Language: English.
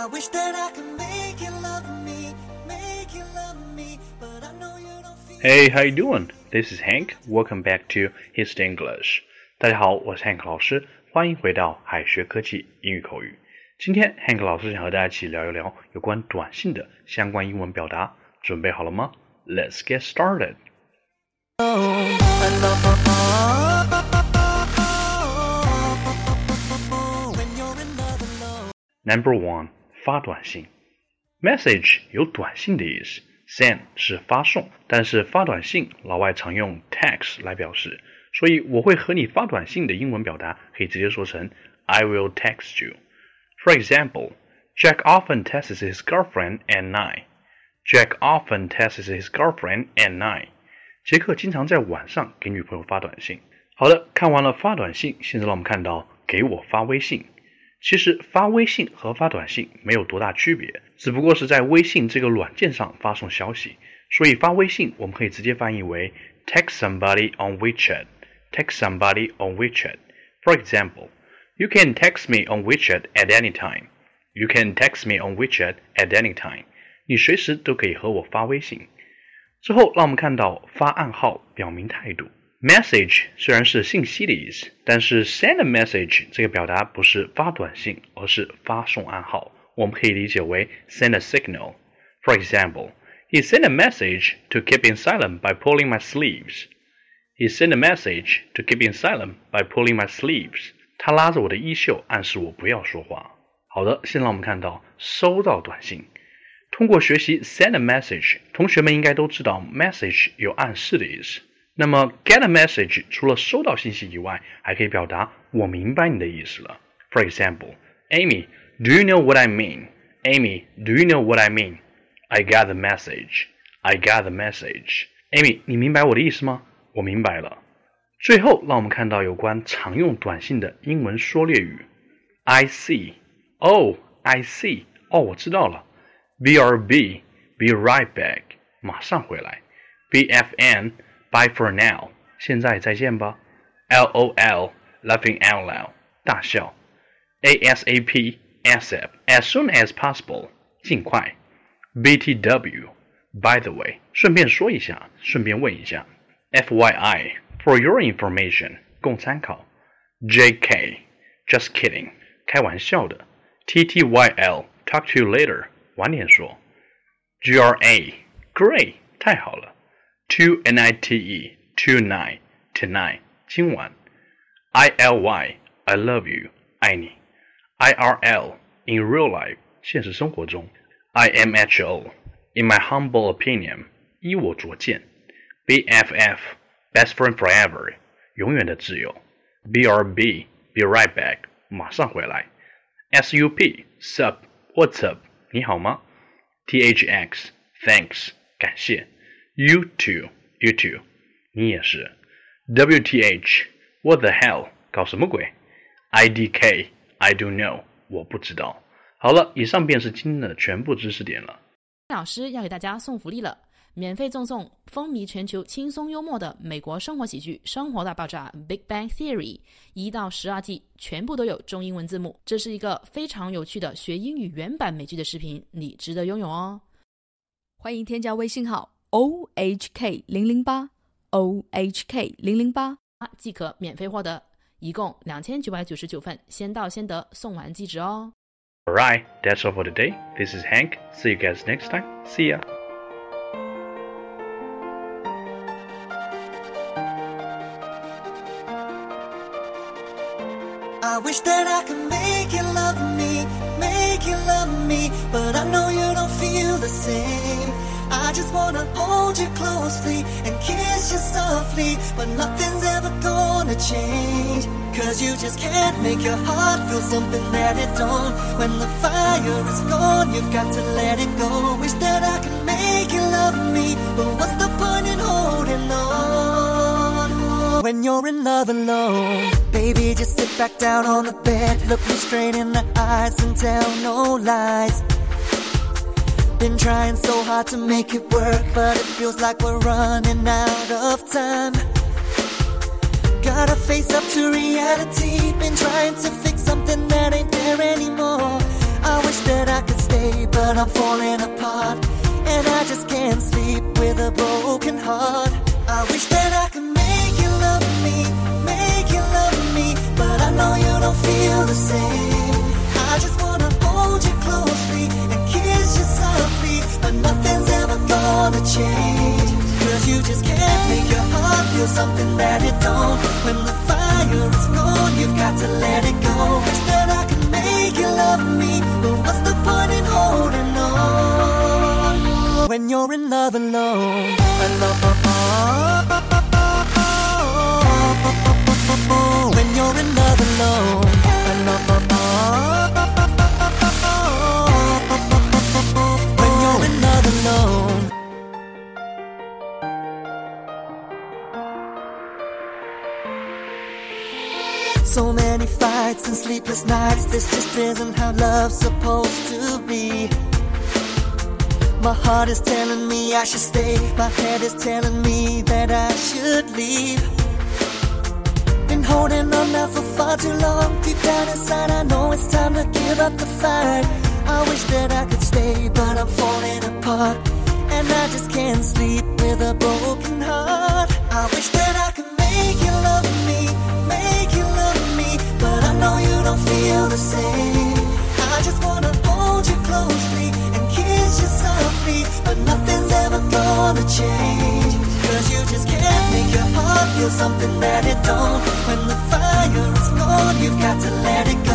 I wish that I could make you love me, make you love me, but I know you don't feel. Hey, how you doing? This is Hank. Welcome back to His English. 大家好，我是 Hank 老师，欢迎回到海学科技英语口语。今天 Hank 老师想和大家一起聊一聊有关短信的相关英文表达，准备好了吗？Let's get started. Number one， 发短信。Message 有短信的意思，send 是发送，但是发短信老外常用 text 来表示，所以我会和你发短信的英文表达可以直接说成 I will text you。For example, Jack often texts his girlfriend at night. Jack often texts his girlfriend at night. 杰克经常在晚上给女朋友发短信。好的，看完了发短信，现在让我们看到给我发微信。其实发微信和发短信没有多大区别，只不过是在微信这个软件上发送消息。所以发微信我们可以直接翻译为 text somebody on WeChat。text somebody on WeChat。For example, you can text me on WeChat at any time. You can text me on WeChat at any time. 你随时都可以和我发微信。之后，让我们看到发暗号表明态度。Message 虽然是信息的意思，但是 send a message 这个表达不是发短信，而是发送暗号。我们可以理解为 send a signal。For example, he sent a message to keep in silent by pulling my sleeves. He sent a message to keep in silent by pulling my sleeves. 他拉着我的衣袖，暗示我不要说话。好的，现在我们看到收到短信。通过学习 send a message，同学们应该都知道 message 有暗示的意思。 那么 get a message 除了收到信息以外，还可以表达我明白你的意思了。For example, Amy, do you know what I mean? Amy, do you know what I mean? I got the message. I got the message. Amy，你明白我的意思吗？我明白了。最后，让我们看到有关常用短信的英文缩略语。I see. Oh, I see. 哦，我知道了。BRB, be right back. 马上回来。BFN. Bye for now，现在再见吧。LOL，laughing out loud，大笑。ASAP，ASAP，as soon as possible，尽快。BTW，by the way，顺便说一下，顺便问一下。FYI，for your information，供参考。JK，just kidding，开玩笑的。TTYL，talk to you later，晚点说。GRA，great，太好了。 to n i t e tonight tonight 今晚，I L Y I love you 爱你，I R L in real life 现实生活中，I M H O in my humble opinion 依我拙见，B F F best friend forever 永远的挚友，B R B be right back 马上回来，S U P sup what's up 你好吗，T H X thanks 感谢。 You too, you too，你也是。WTH, what the hell，搞什么鬼？IDK, I don't know，我不知道。好了，以上便是今天的全部知识点了。老师要给大家送福利了，免费赠送风靡全球、轻松幽默的美国生活喜剧《生活大爆炸》（Big Bang Theory） 一到十二季，全部都有中英文字幕。这是一个非常有趣的学英语原版美剧的视频，你值得拥有哦。欢迎添加微信号。O H K 零零八 O H K 零零八即可免费获得，一共两千九百九十九份，先到先得，送完即止哦。Alright, that's all for today. This is Hank. See you guys next time. See ya. I wish that I could make you love me, make you love me, but I know you don't feel the same. I just wanna hold you closely and kiss you softly, but nothing's ever gonna change. Cause you just can't make your heart feel something that it don't. When the fire is gone, you've got to let it go. Wish that I could make you love me, but what's the point in holding on? When you're in love alone, baby, just sit back down on the bed, look me straight in the eyes and tell no lies. Been trying so hard to make it work, but it feels like we're running out of time. Gotta face up to reality. Been trying to fix something that ain't there anymore. I wish that I could stay, but I'm falling apart. And I just can't sleep with a broken heart. I wish that I could make you love me, make you love me, but I know you don't feel the same. Something that it don't. When the fire is gone, you've got to let it go. Wish that I could make you love me, but what's the point in holding on? When you're in love alone. When you're in love alone. Sleepless nights. This just isn't how love's supposed to be. My heart is telling me I should stay. My head is telling me that I should leave. Been holding on now for far too long. Deep down inside, I know it's time to give up the fight. I wish that I could stay, but I'm falling apart. And I just can't sleep with a broken heart. I wish that I could I just wanna hold you closely and kiss you softly, but nothing's ever gonna change. Cause you just can't make your heart feel something that it don't. When the fire is gone, you've got to let it go.